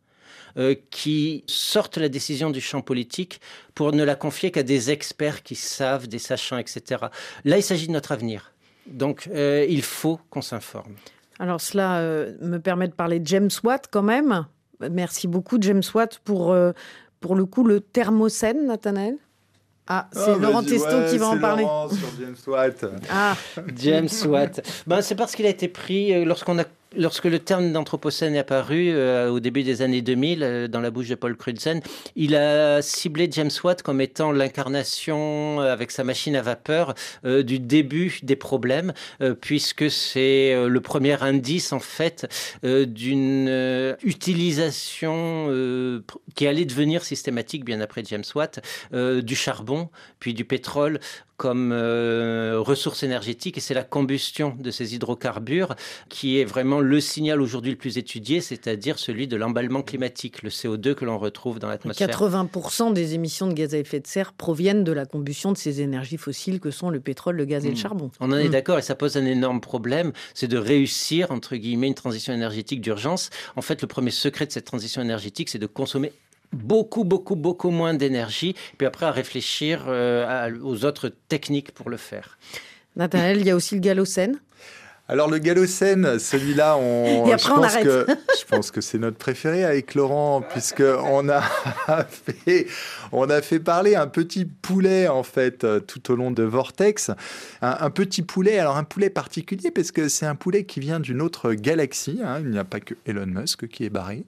euh, qui sortent la décision du champ politique pour ne la confier qu'à des experts qui savent, des sachants, etc. Là, il s'agit de notre avenir. Donc, euh, il faut qu'on s'informe. Alors cela euh, me permet de parler de James Watt quand même. Merci beaucoup James Watt pour, euh, pour le coup le thermocène, Nathanaël. Ah, c'est oh, Laurent Teston qui va en parler. sur James Watt. ah, James Watt. Ben, c'est parce qu'il a été pris euh, lorsqu'on a Lorsque le terme d'anthropocène est apparu euh, au début des années 2000 euh, dans la bouche de Paul Crutzen, il a ciblé James Watt comme étant l'incarnation euh, avec sa machine à vapeur du début des problèmes, puisque c'est le premier indice en fait d'une utilisation qui allait devenir systématique bien après James Watt du charbon puis du pétrole comme ressource énergétique. Et c'est la combustion de ces hydrocarbures qui est vraiment le signal aujourd'hui le plus étudié, c'est-à-dire celui de l'emballement climatique, le CO2 que l'on retrouve dans l'atmosphère. 80% des émissions de gaz à effet de serre proviennent de la combustion de ces énergies fossiles que sont le pétrole, le gaz et le hmm. charbon. On en est hmm. d'accord et ça pose un énorme problème, c'est de réussir, entre guillemets, une transition énergétique d'urgence. En fait, le premier secret de cette transition énergétique, c'est de consommer beaucoup, beaucoup, beaucoup moins d'énergie, puis après à réfléchir euh, aux autres techniques pour le faire. Nathanaël, il y a aussi le galocène alors le Galocène, celui-là, on, je, pense que, je pense que c'est notre préféré avec Laurent, puisque on a fait, on a fait parler un petit poulet en fait tout au long de Vortex, un, petit poulet. Alors un poulet particulier parce que c'est un poulet qui vient d'une autre galaxie. Hein. il n'y a pas que Elon Musk qui est barré.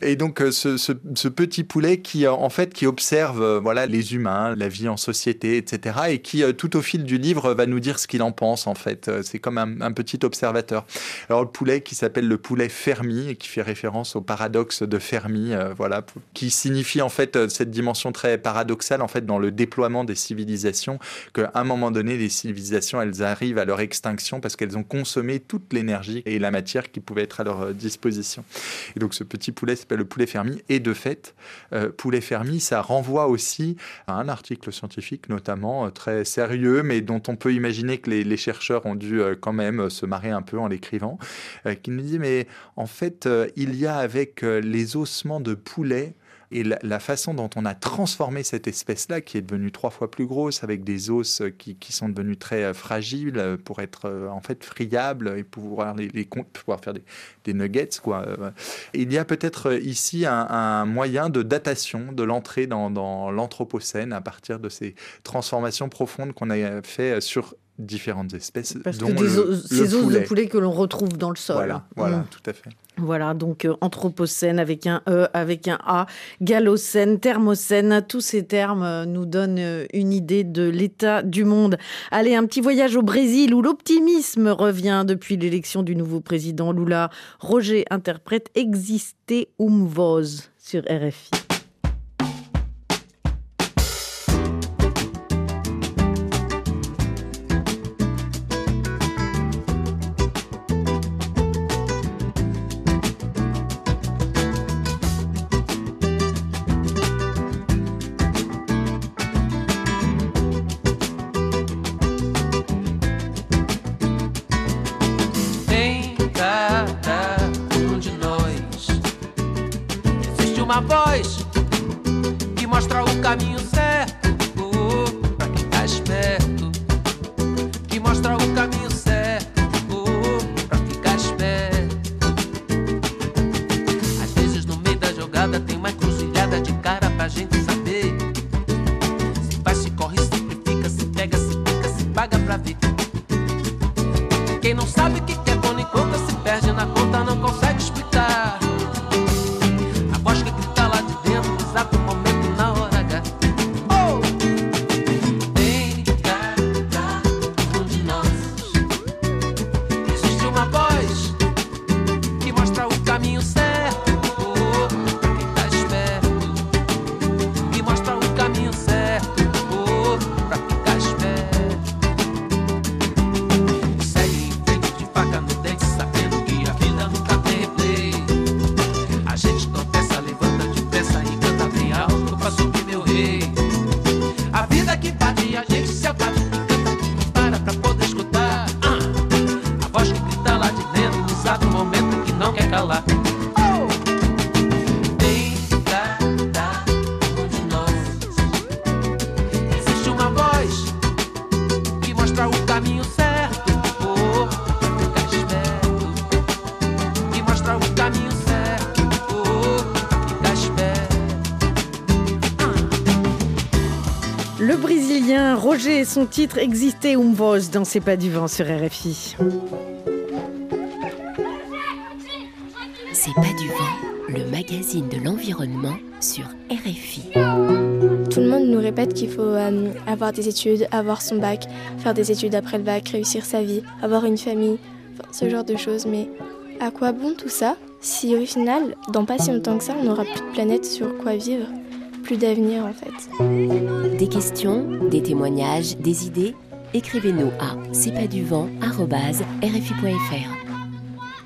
Et donc euh, ce, ce, petit poulet qui en fait qui observe euh, voilà les humains, la vie en société, etc. Et qui euh, tout au fil du livre va nous dire ce qu'il en pense en fait. C'est comme un, un petit observateur. Alors le poulet qui s'appelle le poulet Fermi et qui fait référence au paradoxe de Fermi, euh, voilà, qui signifie en fait euh, cette dimension très paradoxale en fait dans le déploiement des civilisations, qu'à un moment donné les civilisations elles arrivent à leur extinction parce qu'elles ont consommé toute l'énergie et la matière qui pouvait être à leur euh, disposition. Et donc ce petit poulet s'appelle le poulet Fermi et de fait poulet Fermi ça renvoie aussi à un article scientifique notamment très sérieux mais dont on peut imaginer que les, les chercheurs ont dû quand même se un peu en l'écrivant, euh, qui nous dit mais en fait euh, il y a avec euh, les ossements de poulet et la, façon dont on a transformé cette espèce-là, qui est devenue trois fois plus grosse, avec des os qui, sont devenus très fragiles pour être en fait friables et pouvoir les, les pouvoir faire des, nuggets, quoi. Il y a peut-être ici un, un, moyen de datation de l'entrée dans, dans l'anthropocène à partir de ces transformations profondes qu'on a fait sur différentes espèces, Parce dont que des le, os- le ces os poulet. de poulet que l'on retrouve dans le sol. Voilà, voilà, Mm. tout à fait. Voilà, donc euh, Anthropocène avec un E, avec un A, Galocène, Thermocène, tous ces termes euh, nous donnent euh, une idée de l'état du monde. Allez, un petit voyage au Brésil où l'optimisme revient depuis l'élection du nouveau président Lula. Roger interprète Existe um voz sur RFI. Son titre Existe um voz dans C'est pas du vent sur RFI. C'est pas du vent, le magazine de l'environnement sur RFI. Tout le monde nous répète qu'il faut euh, avoir des études, avoir son bac, faire des études après le bac, réussir sa vie, avoir une famille, enfin, ce genre de choses. Mais à quoi bon tout ça si au final, dans pas si longtemps que ça, on n'aura plus de planète sur quoi vivre, d'avenir en fait Des questions, des témoignages, des idées Écrivez-nous à c'est pas du.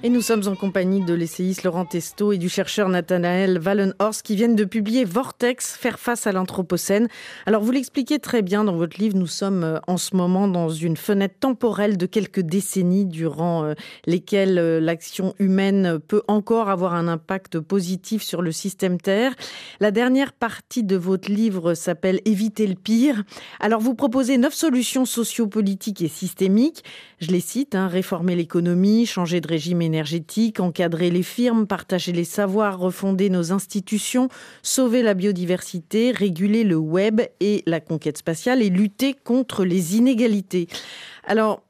Et nous sommes en compagnie de l'essayiste Laurent Testo et du chercheur Nathanaël Wallenhorst qui viennent de publier Vortex, faire face à l'Anthropocène. Alors vous l'expliquez très bien dans votre livre, nous sommes euh, en ce moment dans une fenêtre temporelle de quelques décennies durant euh, lesquelles euh, l'action humaine peut encore avoir un impact positif sur le système Terre. La dernière partie de votre livre s'appelle Éviter le pire. Alors vous proposez neuf solutions sociopolitiques et systémiques. Je les cite, hein, réformer l'économie, changer de régime énergétique, encadrer les firmes, partager les savoirs, refonder nos institutions, sauver la biodiversité, réguler le web et la conquête spatiale et lutter contre les inégalités. Alors,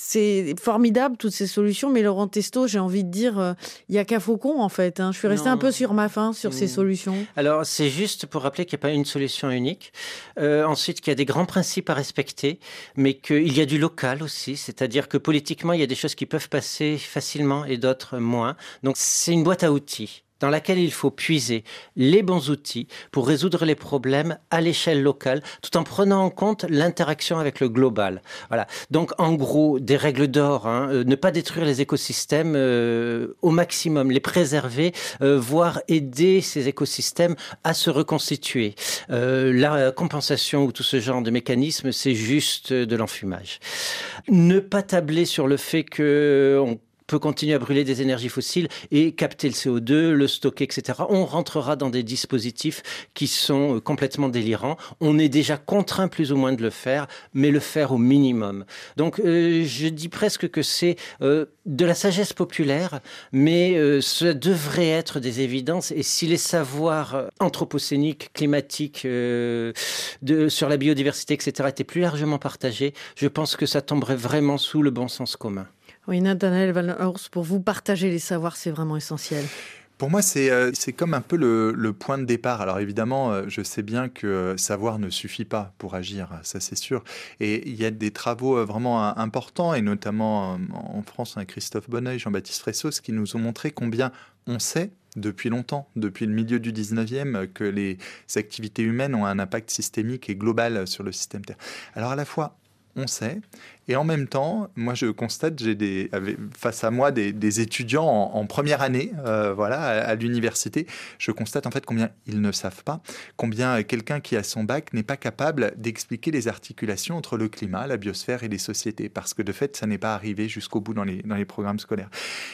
c'est formidable toutes ces solutions, mais Laurent Testo, j'ai envie de dire, euh, il n'y a qu'à Faucon en fait. hein. Je suis restée Non. un peu sur ma faim sur ces Mm. solutions. Alors, c'est juste pour rappeler qu'il n'y a pas une solution unique. Euh, ensuite, qu'il y a des grands principes à respecter, mais qu'il y a du local aussi. C'est-à-dire que politiquement, il y a des choses qui peuvent passer facilement et d'autres moins. Donc, c'est une boîte à outils dans laquelle il faut puiser les bons outils pour résoudre les problèmes à l'échelle locale, tout en prenant en compte l'interaction avec le global. Voilà. Donc, en gros, des règles d'or, hein, euh, ne pas détruire les écosystèmes euh, au maximum, les préserver, euh, voire aider ces écosystèmes à se reconstituer. La compensation ou tout ce genre de mécanisme, c'est juste de l'enfumage. Ne pas tabler sur le fait que on peut continuer à brûler des énergies fossiles et capter le CO2, le stocker, etc. On rentrera dans des dispositifs qui sont euh, complètement délirants. On est déjà contraint plus ou moins de le faire, mais le faire au minimum. Donc euh, je dis presque que c'est euh, de la sagesse populaire, mais euh, ça devrait être des évidences. Et si les savoirs anthropocéniques, climatiques, sur la biodiversité, etc., étaient plus largement partagés, je pense que ça tomberait vraiment sous le bon sens commun. Oui, Nathanaël Valhorst, pour vous, partager les savoirs, c'est vraiment essentiel. Pour moi, c'est euh, comme un peu le, point de départ. Alors évidemment, euh, je sais bien que euh, savoir ne suffit pas pour agir, ça c'est sûr. Et il y a des travaux euh, vraiment importants, et notamment en France, hein, Christophe Bonneuil, Jean-Baptiste Fressos, qui nous ont montré combien on sait depuis longtemps, depuis le milieu du 19e, euh, que les activités humaines ont un impact systémique et global sur le système Terre. Alors à la fois, on sait. Et en même temps, moi, je constate, j'ai des, face à moi des, étudiants en, première année, euh, voilà, à, l'université. Je constate en fait combien ils ne savent pas, combien quelqu'un qui a son bac n'est pas capable d'expliquer les articulations entre le climat, la biosphère et les sociétés, parce que de fait, ça n'est pas arrivé jusqu'au bout dans les, dans les programmes scolaires.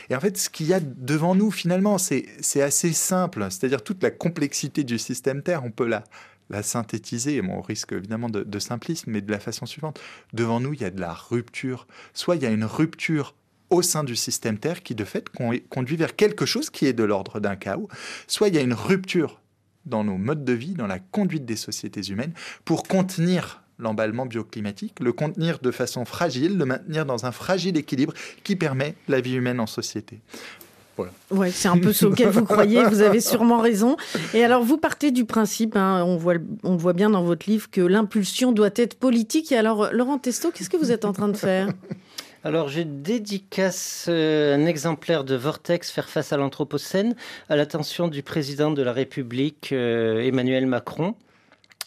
Et en fait, ce qu'il y a devant nous, finalement, c'est assez simple, c'est-à-dire toute la complexité du système Terre, on peut la la synthétiser, bon, au risque évidemment de, simplisme, mais de la façon suivante. Devant nous, il y a de la rupture. Soit il y a une rupture au sein du système Terre qui, de fait, con- conduit vers quelque chose qui est de l'ordre d'un chaos. Soit il y a une rupture dans nos modes de vie, dans la conduite des sociétés humaines, pour contenir l'emballement bioclimatique, le contenir de façon fragile, le maintenir dans un fragile équilibre qui permet la vie humaine en société. Voilà. Ouais, c'est un peu ce auquel vous croyez, vous avez sûrement raison. Et alors, vous partez du principe, hein, on, voit, le- on voit bien dans votre livre, que l'impulsion doit être politique. Et alors, Laurent Testo, qu'est-ce que vous êtes en train de faire? Alors, je dédicace euh, un exemplaire de Vortex Faire face à l'Anthropocène à l'attention du président de la République, euh, Emmanuel Macron.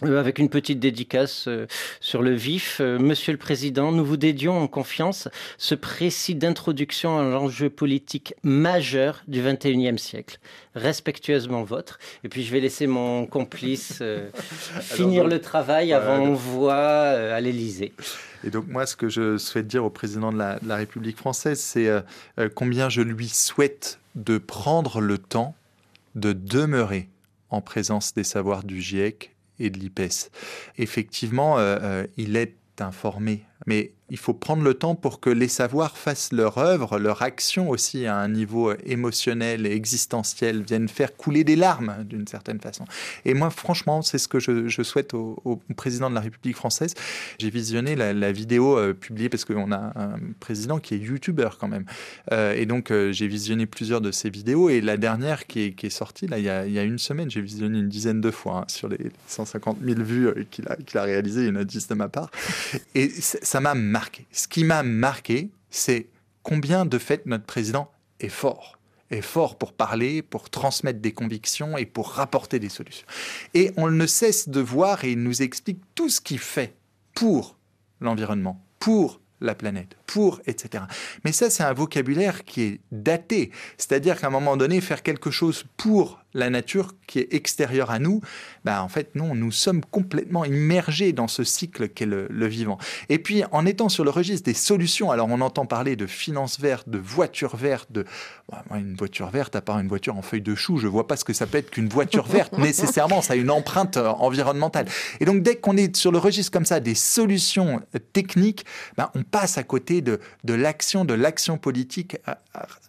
Euh, avec une petite dédicace euh, sur le vif. Euh, Monsieur le Président, nous vous dédions en confiance ce précis d'introduction à l'enjeu politique majeur du XXIe siècle. Respectueusement vôtre. Et puis je vais laisser mon complice euh, finir donc, le travail avant donc- voix euh, à l'Élysée. Et donc moi, ce que je souhaite dire au président de la, de la République française, c'est euh, euh, combien je lui souhaite de prendre le temps de demeurer en présence des savoirs du GIEC et de l'IPES. Effectivement, euh, euh, il est informé, mais il faut prendre le temps pour que les savoirs fassent leur œuvre, leur action aussi à un niveau émotionnel et existentiel, viennent faire couler des larmes d'une certaine façon. Et moi, franchement, c'est ce que je, souhaite au, président de la République française. J'ai visionné la, vidéo euh, publiée parce qu'on a un président qui est youtubeur quand même. Euh, et donc, euh, j'ai visionné plusieurs de ses vidéos. Et la dernière qui est, sortie, là, il y a, il y a une semaine, j'ai visionné une dizaine de fois hein, sur les 150 000 vues qu'il a, qu'il a réalisées, une notice de ma part. Et ça m'a marqué. Ce qui m'a marqué, c'est combien de fait notre président est fort est fort pour parler, pour transmettre des convictions et pour rapporter des solutions. Et on ne cesse de voir et il nous explique tout ce qu'il fait pour l'environnement, pour la planète, pour, etc. Mais ça, c'est un vocabulaire qui est daté. C'est-à-dire qu'à un moment donné, faire quelque chose pour la nature qui est extérieure à nous, ben en fait, non, nous sommes complètement immergés dans ce cycle qu'est le, le vivant. Et puis, en étant sur le registre des solutions, alors on entend parler de finances vertes, de voitures vertes, de Bon, moi, une voiture verte, à part une voiture en feuille de chou, je vois pas ce que ça peut être qu'une voiture verte nécessairement. Ça a une empreinte euh, environnementale. Et donc, dès qu'on est sur le registre comme ça des solutions euh, techniques, ben, on passe à côté de, l'action, de l'action politique euh,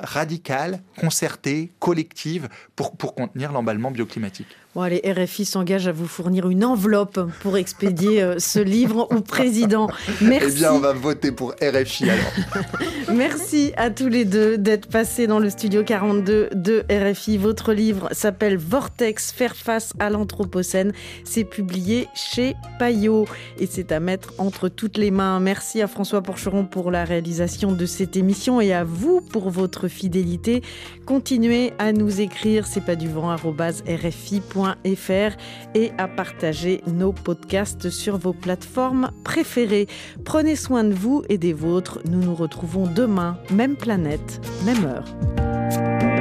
radicale, concertée, collective pour contenir l'emballement bioclimatique. Bon, allez, RFI s'engage à vous fournir une enveloppe pour expédier euh, ce livre au président. Merci. Eh bien, on va voter pour RFI alors. Merci à tous les deux d'être passés dans le studio 42 de RFI. Votre livre s'appelle Vortex, faire face à l'Anthropocène. C'est publié chez Payot et c'est à mettre entre toutes les mains. Merci à François Porcheron pour la réalisation de cette émission et à vous pour votre fidélité. Continuez à nous écrire, c'est pas du vent, et à partager nos podcasts sur vos plateformes préférées. Prenez soin de vous et des vôtres. Nous nous retrouvons demain, même planète, même heure.